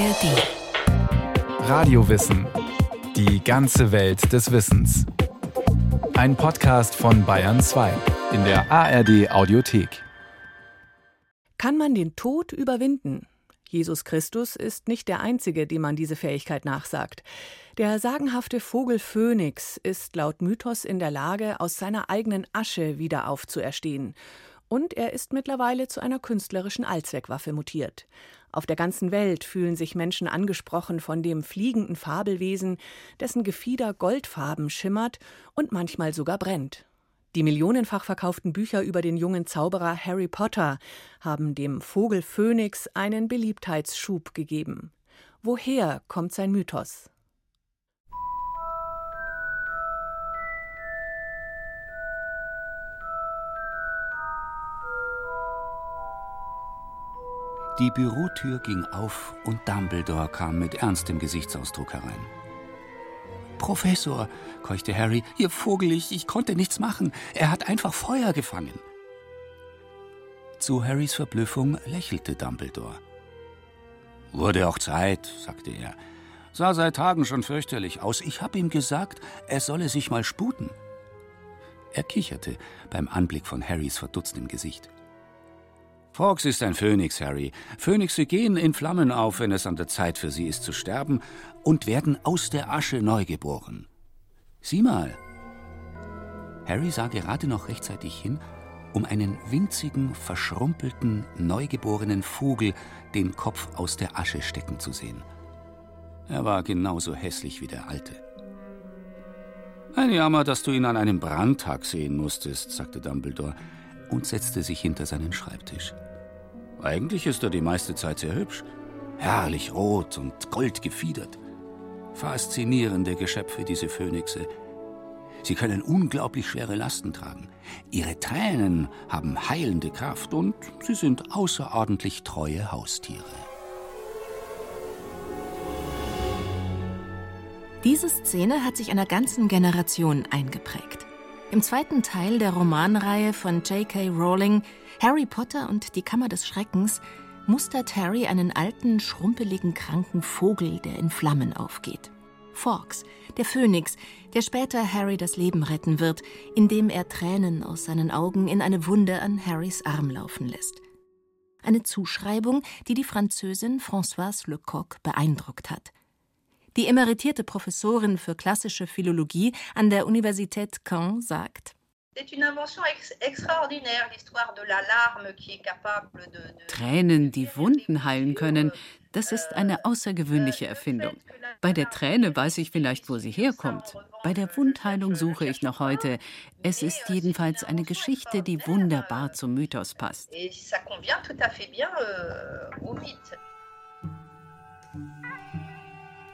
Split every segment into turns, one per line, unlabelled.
ARD.
Radiowissen. Die ganze Welt des Wissens. Ein Podcast von Bayern 2 in der ARD Audiothek.
Kann man den Tod überwinden? Jesus Christus ist nicht der Einzige, dem man diese Fähigkeit nachsagt. Der sagenhafte Vogel Phönix ist laut Mythos in der Lage, aus seiner eigenen Asche wieder aufzuerstehen. Und er ist mittlerweile zu einer künstlerischen Allzweckwaffe mutiert. Auf der ganzen Welt fühlen sich Menschen angesprochen von dem fliegenden Fabelwesen, dessen Gefieder goldfarben schimmert und manchmal sogar brennt. Die millionenfach verkauften Bücher über den jungen Zauberer Harry Potter haben dem Vogel Phönix einen Beliebtheitsschub gegeben. Woher kommt sein Mythos?
Die Bürotür ging auf und Dumbledore kam mit ernstem Gesichtsausdruck herein. Professor, keuchte Harry, ihr Vogel, ich, ich konnte nichts machen. Er hat einfach Feuer gefangen. Zu Harrys Verblüffung lächelte Dumbledore. Wurde auch Zeit, sagte er. Sah seit Tagen schon fürchterlich aus. Ich habe ihm gesagt, er solle sich mal sputen. Er kicherte beim Anblick von Harrys verdutztem Gesicht. Fawkes ist ein Phönix, Harry. Phönixe gehen in Flammen auf, wenn es an der Zeit für sie ist zu sterben, und werden aus der Asche neugeboren. Sieh mal. Harry sah gerade noch rechtzeitig hin, um einen winzigen, verschrumpelten, neugeborenen Vogel den Kopf aus der Asche stecken zu sehen. Er war genauso hässlich wie der alte. Ein Jammer, dass du ihn an einem Brandtag sehen musstest, sagte Dumbledore und setzte sich hinter seinen Schreibtisch. Eigentlich ist er die meiste Zeit sehr hübsch. Herrlich rot und gold gefiedert. Faszinierende Geschöpfe, diese Phönixe. Sie können unglaublich schwere Lasten tragen. Ihre Tränen haben heilende Kraft und sie sind außerordentlich treue Haustiere.
Diese Szene hat sich einer ganzen Generation eingeprägt. Im zweiten Teil der Romanreihe von J.K. Rowling Harry Potter und die Kammer des Schreckens mustert Harry einen alten, schrumpeligen, kranken Vogel, der in Flammen aufgeht. Fawkes, der Phönix, der später Harry das Leben retten wird, indem er Tränen aus seinen Augen in eine Wunde an Harrys Arm laufen lässt. Eine Zuschreibung, die die Französin Françoise Lecoq beeindruckt hat. Die emeritierte Professorin für klassische Philologie an der Universität Caen sagt,
Tränen, die Wunden heilen können, das ist eine außergewöhnliche Erfindung. Bei der Träne weiß ich vielleicht, wo sie herkommt. Bei der Wundheilung suche ich noch heute. Es ist jedenfalls eine Geschichte, die wunderbar zum Mythos passt.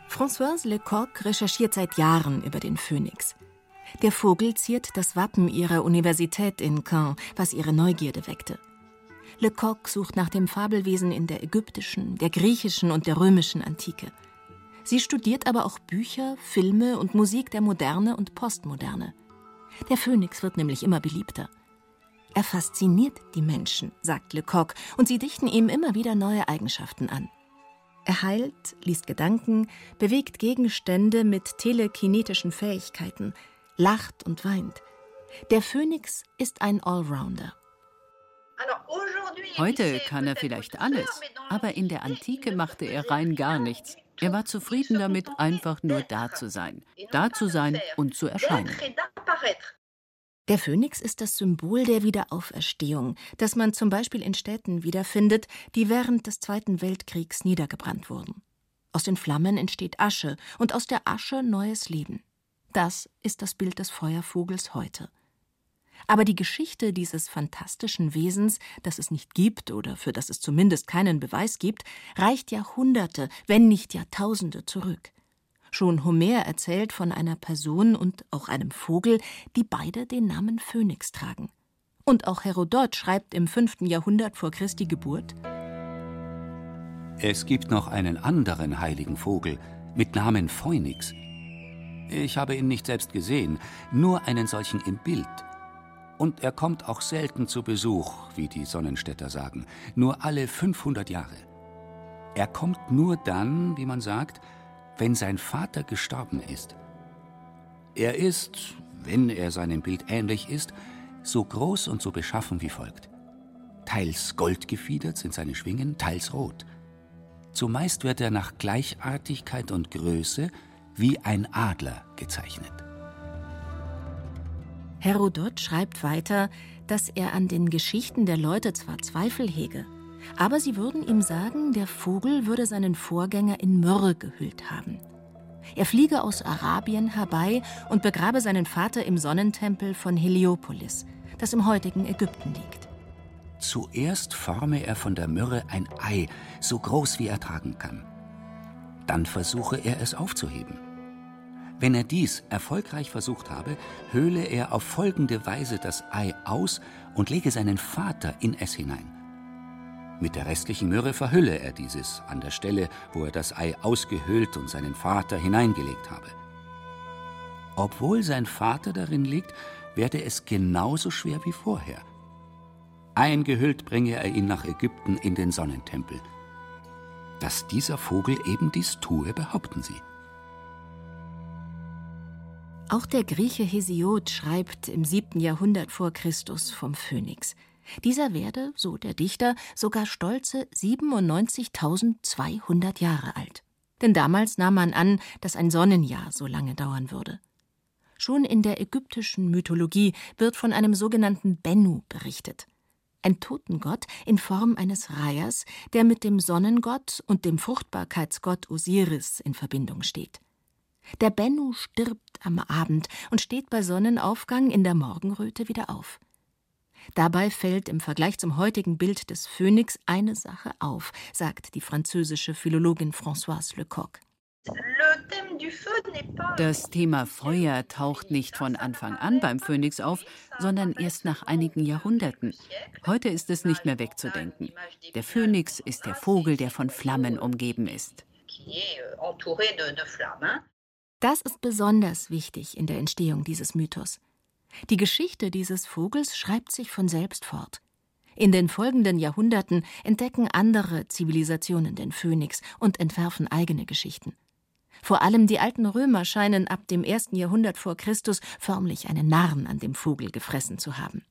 Françoise Lecoq recherchiert seit Jahren über den Phönix. Der Vogel ziert das Wappen ihrer Universität in Caen, was ihre Neugierde weckte. Lecoq sucht nach dem Fabelwesen in der ägyptischen, der griechischen und der römischen Antike. Sie studiert aber auch Bücher, Filme und Musik der Moderne und Postmoderne. Der Phönix wird nämlich immer beliebter. Er fasziniert die Menschen, sagt Lecoq, und sie dichten ihm immer wieder neue Eigenschaften an. Er heilt, liest Gedanken, bewegt Gegenstände mit telekinetischen Fähigkeiten, lacht und weint. Der Phönix ist ein Allrounder.
Heute kann er vielleicht alles, aber in der Antike machte er rein gar nichts. Er war zufrieden damit, einfach nur da zu sein, da zu sein und zu erscheinen.
Der Phönix ist das Symbol der Wiederauferstehung, das man zum Beispiel in Städten wiederfindet, die während des Zweiten Weltkriegs niedergebrannt wurden. Aus den Flammen entsteht Asche und aus der Asche neues Leben. Das ist das Bild des Feuervogels heute. Aber die Geschichte dieses fantastischen Wesens, das es nicht gibt oder für das es zumindest keinen Beweis gibt, reicht Jahrhunderte, wenn nicht Jahrtausende zurück. Schon Homer erzählt von einer Person und auch einem Vogel, die beide den Namen Phönix tragen. Und auch Herodot schreibt im 5. Jahrhundert vor Christi Geburt:
Es gibt noch einen anderen heiligen Vogel mit Namen Phoenix. Ich habe ihn nicht selbst gesehen, nur einen solchen im Bild. Und er kommt auch selten zu Besuch, wie die Sonnenstädter sagen, nur alle 500 Jahre. Er kommt nur dann, wie man sagt, wenn sein Vater gestorben ist. Er ist, wenn er seinem Bild ähnlich ist, so groß und so beschaffen wie folgt. Teils goldgefiedert sind seine Schwingen, teils rot. Zumeist wird er nach Gleichartigkeit und Größe wie ein Adler gezeichnet.
Herodot schreibt weiter, dass er an den Geschichten der Leute zwar Zweifel hege, aber sie würden ihm sagen, der Vogel würde seinen Vorgänger in Myrrhe gehüllt haben. Er fliege aus Arabien herbei und begrabe seinen Vater im Sonnentempel von Heliopolis, das im heutigen Ägypten liegt.
Zuerst forme er von der Myrrhe ein Ei, so groß wie er tragen kann. Dann versuche er es aufzuheben. Wenn er dies erfolgreich versucht habe, höhle er auf folgende Weise das Ei aus und lege seinen Vater in es hinein. Mit der restlichen Myrrhe verhülle er dieses an der Stelle, wo er das Ei ausgehöhlt und seinen Vater hineingelegt habe. Obwohl sein Vater darin liegt, werde es genauso schwer wie vorher. Eingehüllt bringe er ihn nach Ägypten in den Sonnentempel. Dass dieser Vogel eben dies tue, behaupten sie.
Auch der Grieche Hesiod schreibt im 7. Jahrhundert vor Christus vom Phönix. Dieser werde, so der Dichter, sogar stolze 97.200 Jahre alt. Denn damals nahm man an, dass ein Sonnenjahr so lange dauern würde. Schon in der ägyptischen Mythologie wird von einem sogenannten Bennu berichtet. Ein Totengott in Form eines Reihers, der mit dem Sonnengott und dem Fruchtbarkeitsgott Osiris in Verbindung steht. Der Bennu stirbt am Abend und steht bei Sonnenaufgang in der Morgenröte wieder auf. Dabei fällt im Vergleich zum heutigen Bild des Phönix eine Sache auf, sagt die französische Philologin Françoise Lecoq.
Das Thema Feuer taucht nicht von Anfang an beim Phönix auf, sondern erst nach einigen Jahrhunderten. Heute ist es nicht mehr wegzudenken. Der Phönix ist der Vogel, der von Flammen umgeben ist.
Das ist besonders wichtig in der Entstehung dieses Mythos. Die Geschichte dieses Vogels schreibt sich von selbst fort. In den folgenden Jahrhunderten entdecken andere Zivilisationen den Phönix und entwerfen eigene Geschichten. Vor allem die alten Römer scheinen ab dem ersten Jahrhundert vor Christus förmlich einen Narren an dem Vogel gefressen zu haben.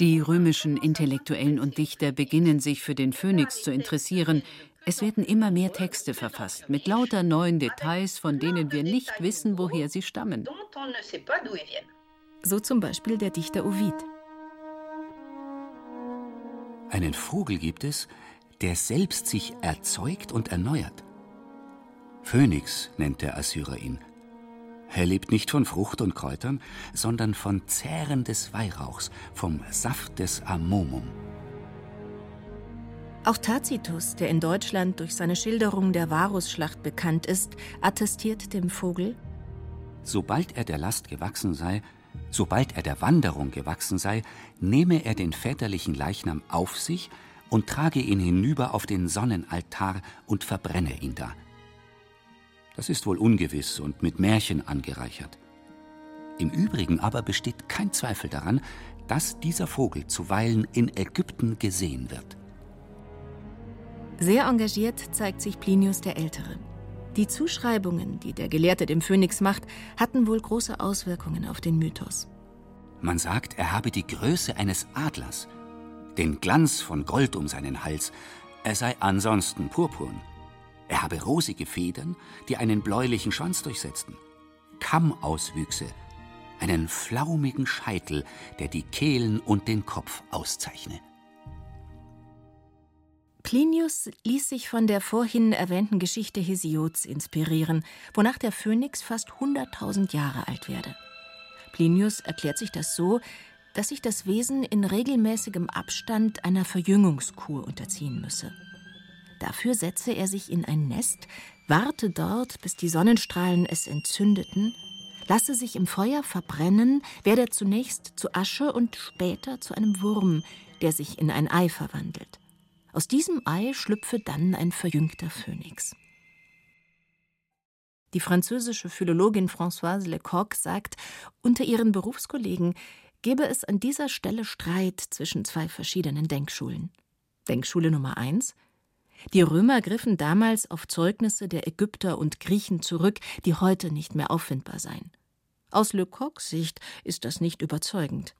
Die römischen Intellektuellen und Dichter beginnen sich für den Phönix zu interessieren. Es werden immer mehr Texte verfasst mit lauter neuen Details, von denen wir nicht wissen, woher sie stammen.
So zum Beispiel der Dichter Ovid.
Einen Vogel gibt es, der selbst sich erzeugt und erneuert. Phönix nennt der Assyrer ihn. Er lebt nicht von Frucht und Kräutern, sondern von Zähren des Weihrauchs, vom Saft des Amomum.
Auch Tacitus, der in Deutschland durch seine Schilderung der Varusschlacht bekannt ist, attestiert dem Vogel:
Sobald er der Last gewachsen sei, sobald er der Wanderung gewachsen sei, nehme er den väterlichen Leichnam auf sich und trage ihn hinüber auf den Sonnenaltar und verbrenne ihn da. Das ist wohl ungewiss und mit Märchen angereichert. Im Übrigen aber besteht kein Zweifel daran, dass dieser Vogel zuweilen in Ägypten gesehen wird.
Sehr engagiert zeigt sich Plinius der Ältere. Die Zuschreibungen, die der Gelehrte dem Phönix macht, hatten wohl große Auswirkungen auf den Mythos.
Man sagt, er habe die Größe eines Adlers, den Glanz von Gold um seinen Hals, er sei ansonsten purpurn. Er habe rosige Federn, die einen bläulichen Schwanz durchsetzten, Kammauswüchse, einen flaumigen Scheitel, der die Kehlen und den Kopf auszeichne.
Plinius ließ sich von der vorhin erwähnten Geschichte Hesiods inspirieren, wonach der Phönix fast 100.000 Jahre alt werde. Plinius erklärt sich das so, dass sich das Wesen in regelmäßigem Abstand einer Verjüngungskur unterziehen müsse. Dafür setze er sich in ein Nest, warte dort, bis die Sonnenstrahlen es entzündeten, lasse sich im Feuer verbrennen, werde zunächst zu Asche und später zu einem Wurm, der sich in ein Ei verwandelt. Aus diesem Ei schlüpfe dann ein verjüngter Phönix. Die französische Philologin Françoise Lecoq sagt, unter ihren Berufskollegen gebe es an dieser Stelle Streit zwischen zwei verschiedenen Denkschulen. Denkschule Nummer eins: Die Römer griffen damals auf Zeugnisse der Ägypter und Griechen zurück, die heute nicht mehr auffindbar seien. Aus Lecoqs Sicht ist das nicht überzeugend.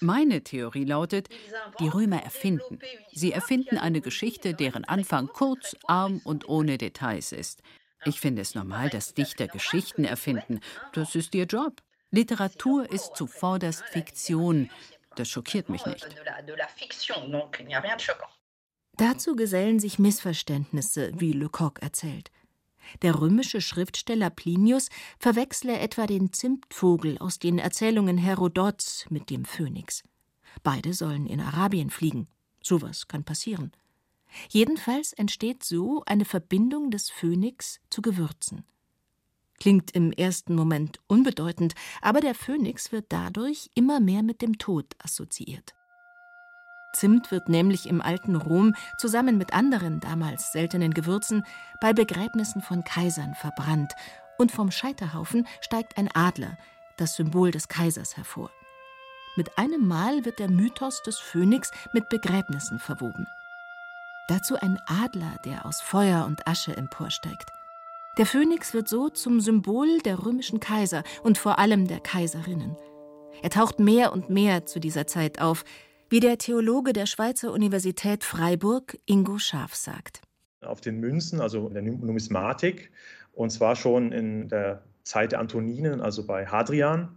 Meine Theorie lautet, die Römer erfinden. Sie erfinden eine Geschichte, deren Anfang kurz, arm und ohne Details ist. Ich finde es normal, dass Dichter Geschichten erfinden. Das ist ihr Job. Literatur ist zuvorderst Fiktion. Das schockiert mich nicht.
Dazu gesellen sich Missverständnisse, wie Lecoq erzählt. Der römische Schriftsteller Plinius verwechsle etwa den Zimtvogel aus den Erzählungen Herodots mit dem Phönix. Beide sollen in Arabien fliegen. Sowas kann passieren. Jedenfalls entsteht so eine Verbindung des Phönix zu Gewürzen. Klingt im ersten Moment unbedeutend, aber der Phönix wird dadurch immer mehr mit dem Tod assoziiert. Zimt wird nämlich im alten Rom zusammen mit anderen damals seltenen Gewürzen bei Begräbnissen von Kaisern verbrannt, und vom Scheiterhaufen steigt ein Adler, das Symbol des Kaisers, hervor. Mit einem Mal wird der Mythos des Phönix mit Begräbnissen verwoben. Dazu ein Adler, der aus Feuer und Asche emporsteigt. Der Phönix wird so zum Symbol der römischen Kaiser und vor allem der Kaiserinnen. Er taucht mehr und mehr zu dieser Zeit auf, wie der Theologe der Schweizer Universität Freiburg Ingo Scharf sagt.
Auf den Münzen, also in der Numismatik, und zwar schon in der Zeit der Antoninen, also bei Hadrian,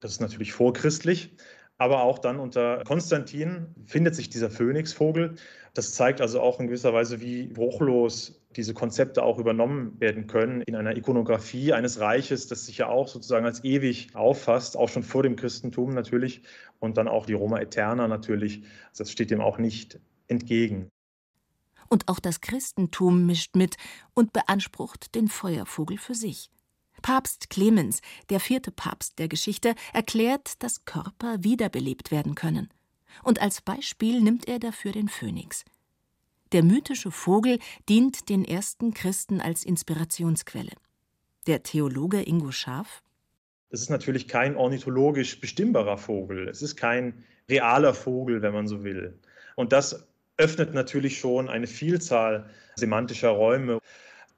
das ist natürlich vorchristlich, aber auch dann unter Konstantin findet sich dieser Phönixvogel. Das zeigt also auch in gewisser Weise, wie bruchlos diese Konzepte auch übernommen werden können in einer Ikonografie eines Reiches, das sich ja auch sozusagen als ewig auffasst, auch schon vor dem Christentum natürlich und dann auch die Roma Eterna natürlich. Das steht dem auch nicht entgegen.
Und auch das Christentum mischt mit und beansprucht den Feuervogel für sich. Papst Clemens, der vierte Papst der Geschichte, erklärt, dass Körper wiederbelebt werden können. Und als Beispiel nimmt er dafür den Phönix. Der mythische Vogel dient den ersten Christen als Inspirationsquelle. Der Theologe Ingo Scharf.
Das ist natürlich kein ornithologisch bestimmbarer Vogel. Es ist kein realer Vogel, wenn man so will. Und das öffnet natürlich schon eine Vielzahl semantischer Räume.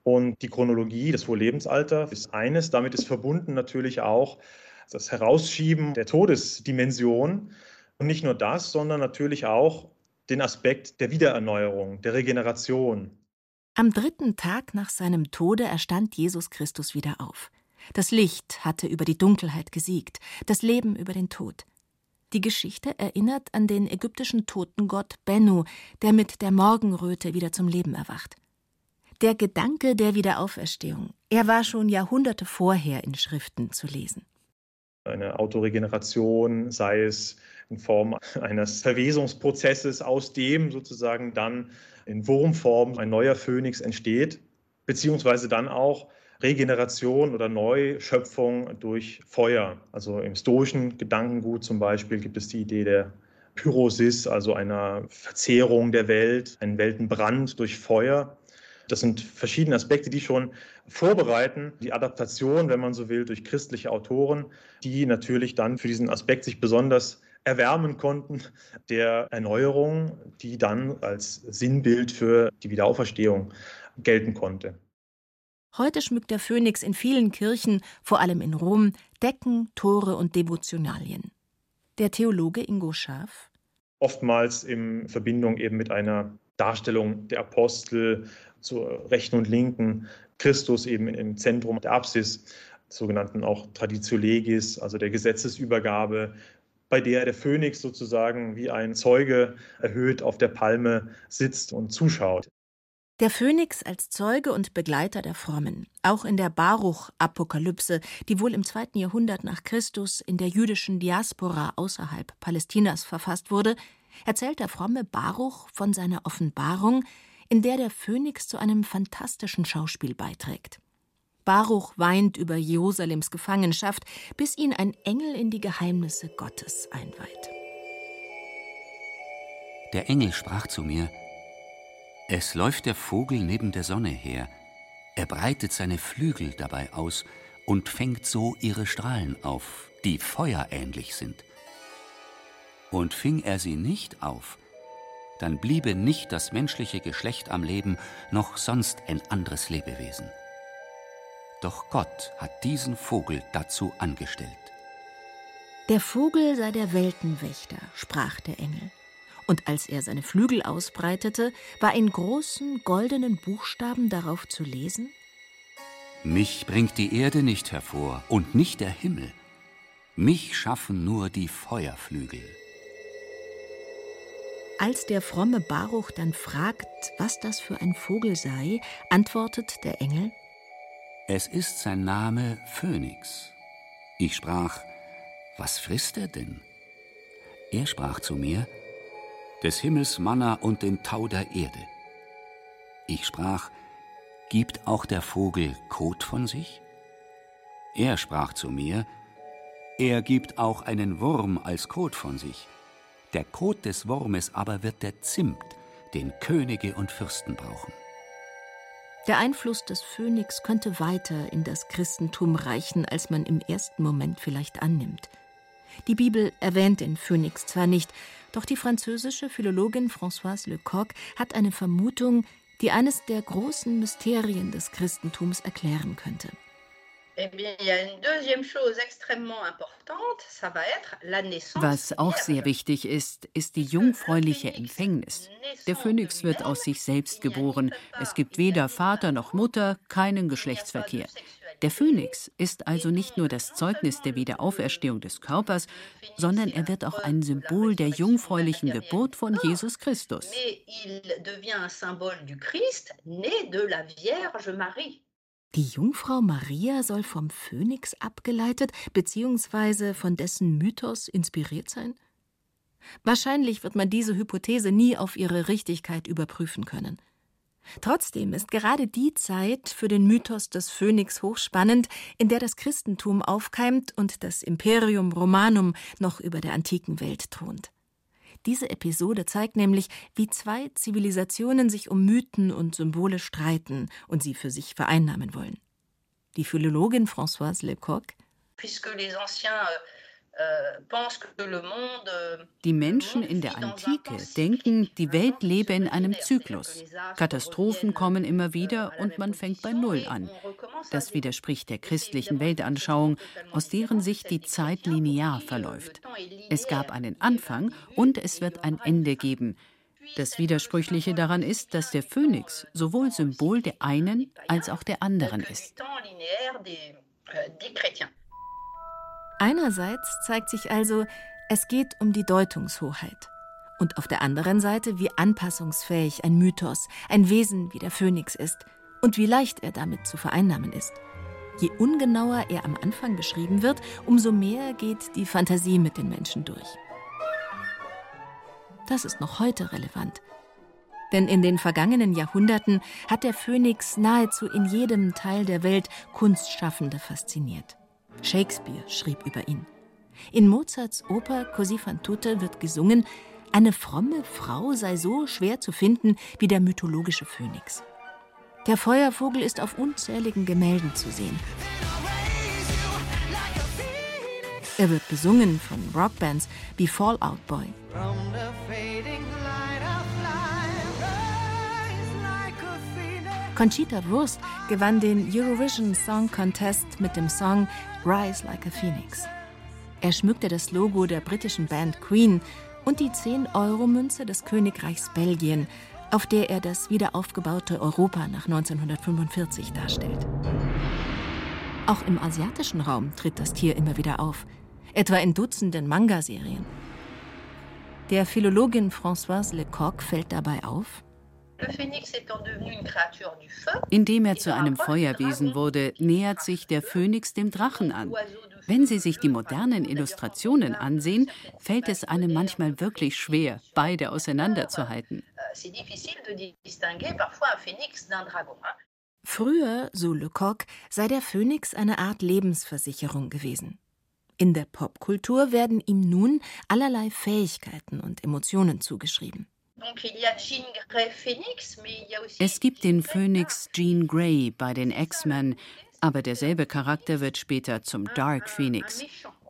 Und die Chronologie, das hohe Lebensalter ist eines. Damit ist verbunden natürlich auch das Herausschieben der Todesdimension. Und nicht nur das, sondern natürlich auch den Aspekt der Wiedererneuerung, der Regeneration.
Am dritten Tag nach seinem Tode erstand Jesus Christus wieder auf. Das Licht hatte über die Dunkelheit gesiegt, das Leben über den Tod. Die Geschichte erinnert an den ägyptischen Totengott Bennu, der mit der Morgenröte wieder zum Leben erwacht. Der Gedanke der Wiederauferstehung, er war schon Jahrhunderte vorher in Schriften zu lesen.
Eine Autoregeneration, sei es in Form eines Verwesungsprozesses, aus dem sozusagen dann in Wurmform ein neuer Phönix entsteht, beziehungsweise dann auch Regeneration oder Neuschöpfung durch Feuer. Also im stoischen Gedankengut zum Beispiel gibt es die Idee der Pyrosis, also einer Verzehrung der Welt, einen Weltenbrand durch Feuer. Das sind verschiedene Aspekte, die schon vorbereiten, die Adaptation, wenn man so will, durch christliche Autoren, die natürlich dann für diesen Aspekt sich besonders erwärmen konnten, der Erneuerung, die dann als Sinnbild für die Wiederauferstehung gelten konnte.
Heute schmückt der Phönix in vielen Kirchen, vor allem in Rom, Decken, Tore und Devotionalien. Der Theologe Ingo Schaaf.
Oftmals in Verbindung eben mit einer Darstellung der Apostel zur rechten und linken, Christus eben im Zentrum der Apsis, sogenannten auch Traditio Legis, also der Gesetzesübergabe, bei der der Phönix sozusagen wie ein Zeuge erhöht auf der Palme sitzt und zuschaut.
Der Phönix als Zeuge und Begleiter der Frommen, auch in der Baruch-Apokalypse, die wohl im zweiten Jahrhundert nach Christus in der jüdischen Diaspora außerhalb Palästinas verfasst wurde, erzählt der fromme Baruch von seiner Offenbarung, in der der Phönix zu einem fantastischen Schauspiel beiträgt. Baruch weint über Jerusalems Gefangenschaft, bis ihn ein Engel in die Geheimnisse Gottes einweiht.
Der Engel sprach zu mir: Es läuft der Vogel neben der Sonne her. Er breitet seine Flügel dabei aus und fängt so ihre Strahlen auf, die feuerähnlich sind. Und fing er sie nicht auf, dann bliebe nicht das menschliche Geschlecht am Leben, noch sonst ein anderes Lebewesen. Doch Gott hat diesen Vogel dazu angestellt.
Der Vogel sei der Weltenwächter, sprach der Engel. Und als er seine Flügel ausbreitete, war in großen goldenen Buchstaben darauf zu lesen
Mich bringt die Erde nicht hervor und nicht der Himmel. Mich schaffen nur die Feuerflügel.
Als der fromme Baruch dann fragt, was das für ein Vogel sei, antwortet der Engel
Es ist sein Name Phönix. Ich sprach, was frisst er denn? Er sprach zu mir, des Himmels Manna und den Tau der Erde. Ich sprach, gibt auch der Vogel Kot von sich? Er sprach zu mir, er gibt auch einen Wurm als Kot von sich. Der Kot des Wurmes aber wird der Zimt, den Könige und Fürsten brauchen.
Der Einfluss des Phönix könnte weiter in das Christentum reichen, als man im ersten Moment vielleicht annimmt. Die Bibel erwähnt den Phönix zwar nicht, doch die französische Philologin Françoise Lecoq hat eine Vermutung, die eines der großen Mysterien des Christentums erklären könnte.
Was auch sehr wichtig ist, ist die jungfräuliche Empfängnis. Der Phönix wird aus sich selbst geboren. Es gibt weder Vater noch Mutter, keinen Geschlechtsverkehr. Der Phönix ist also nicht nur das Zeugnis der Wiederauferstehung des Körpers, sondern er wird auch ein Symbol der jungfräulichen Geburt von Jesus Christus.
Die Jungfrau Maria soll vom Phönix abgeleitet bzw. von dessen Mythos inspiriert sein? Wahrscheinlich wird man diese Hypothese nie auf ihre Richtigkeit überprüfen können. Trotzdem ist gerade die Zeit für den Mythos des Phönix hochspannend, in der das Christentum aufkeimt und das Imperium Romanum noch über der antiken Welt thront. Diese Episode zeigt nämlich, wie zwei Zivilisationen sich um Mythen und Symbole streiten und sie für sich vereinnahmen wollen. Die Philologin Françoise Lecoq
Euh, euh, die Menschen in der Antike denken, die Welt lebe in einem Zyklus. Katastrophen kommen immer wieder und man fängt bei Null an. Das widerspricht der christlichen Weltanschauung, aus deren Sicht die Zeit linear verläuft. Es gab einen Anfang und es wird ein Ende geben. Das Widersprüchliche daran ist, dass der Phönix sowohl Symbol der einen als auch der anderen ist.
Einerseits zeigt sich also, es geht um die Deutungshoheit. Und auf der anderen Seite, wie anpassungsfähig ein Mythos, ein Wesen wie der Phönix ist und wie leicht er damit zu vereinnahmen ist. Je ungenauer er am Anfang beschrieben wird, umso mehr geht die Fantasie mit den Menschen durch. Das ist noch heute relevant. Denn in den vergangenen Jahrhunderten hat der Phönix nahezu in jedem Teil der Welt Kunstschaffende fasziniert. Shakespeare schrieb über ihn. In Mozarts Oper Così fan tutte wird gesungen, eine fromme Frau sei so schwer zu finden wie der mythologische Phönix. Der Feuervogel ist auf unzähligen Gemälden zu sehen. Er wird besungen von Rockbands wie Fallout Boy. Conchita Wurst gewann den Eurovision Song Contest mit dem Song Rise Like a Phoenix. Er schmückte das Logo der britischen Band Queen und die 10-Euro-Münze des Königreichs Belgien auf der er das wiederaufgebaute Europa nach 1945 darstellt. Auch im asiatischen Raum tritt das Tier immer wieder auf, etwa in Dutzenden Manga-Serien. Der Philologin Françoise Lecoq fällt dabei auf,
indem er zu einem Feuerwesen wurde, nähert sich der Phönix dem Drachen an. Wenn Sie sich die modernen Illustrationen ansehen, fällt es einem manchmal wirklich schwer, beide auseinanderzuhalten.
Früher, so Lecoq, sei der Phönix eine Art Lebensversicherung gewesen. In der Popkultur werden ihm nun allerlei Fähigkeiten und Emotionen zugeschrieben.
Es gibt den Phönix Jean Grey bei den X-Men, aber derselbe Charakter wird später zum Dark Phoenix.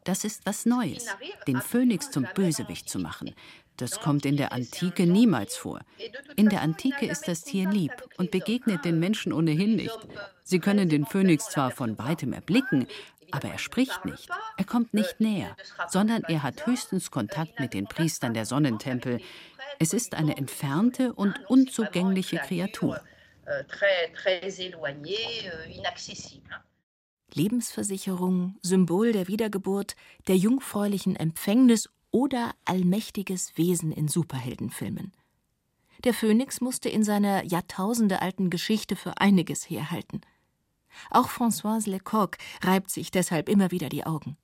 Das ist was Neues, den Phönix zum Bösewicht zu machen. Das kommt in der Antike niemals vor. In der Antike ist das Tier lieb und begegnet den Menschen ohnehin nicht. Sie können den Phönix zwar von weitem erblicken, aber er spricht nicht, er kommt nicht näher, sondern er hat höchstens Kontakt mit den Priestern der Sonnentempel. Es ist eine entfernte und unzugängliche Kreatur.
Lebensversicherung, Symbol der Wiedergeburt, der jungfräulichen Empfängnis oder allmächtiges Wesen in Superheldenfilmen. Der Phönix musste in seiner jahrtausendealten Geschichte für einiges herhalten. Auch Françoise Lecoq reibt sich deshalb immer wieder die Augen.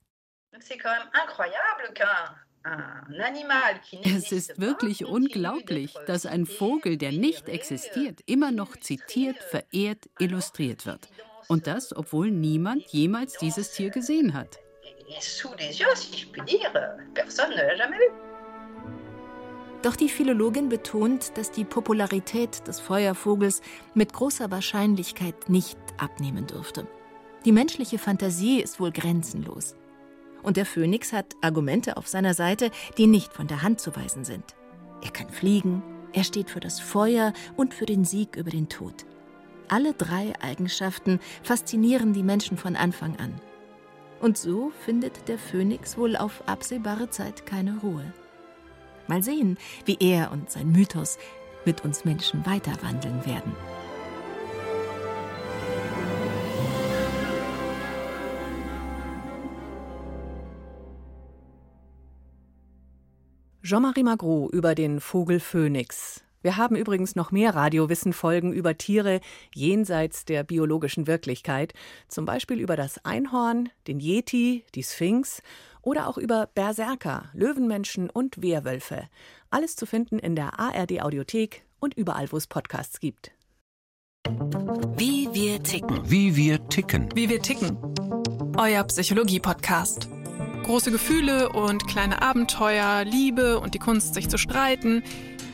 Es ist wirklich unglaublich, dass ein Vogel, der nicht existiert, immer noch zitiert, verehrt, illustriert wird. Und das, obwohl niemand jemals dieses Tier gesehen hat.
Doch die Philologin betont, dass die Popularität des Feuervogels mit großer Wahrscheinlichkeit nicht abnehmen dürfte. Die menschliche Fantasie ist wohl grenzenlos. Und der Phönix hat Argumente auf seiner Seite, die nicht von der Hand zu weisen sind. Er kann fliegen, er steht für das Feuer und für den Sieg über den Tod. Alle drei Eigenschaften faszinieren die Menschen von Anfang an. Und so findet der Phönix wohl auf absehbare Zeit keine Ruhe. Mal sehen, wie er und sein Mythos mit uns Menschen weiterwandeln werden.
Jean-Marie Magro über den Vogel Phönix. Wir haben übrigens noch mehr Radiowissen-Folgen über Tiere jenseits der biologischen Wirklichkeit, zum Beispiel über das Einhorn, den Yeti, die Sphinx oder auch über Berserker, Löwenmenschen und Wehrwölfe. Alles zu finden in der ARD Audiothek und überall, wo es Podcasts gibt.
Wie wir ticken.
Wie wir ticken.
Wie wir ticken. Euer Psychologie-Podcast. Große Gefühle und kleine Abenteuer, Liebe und die Kunst, sich zu streiten.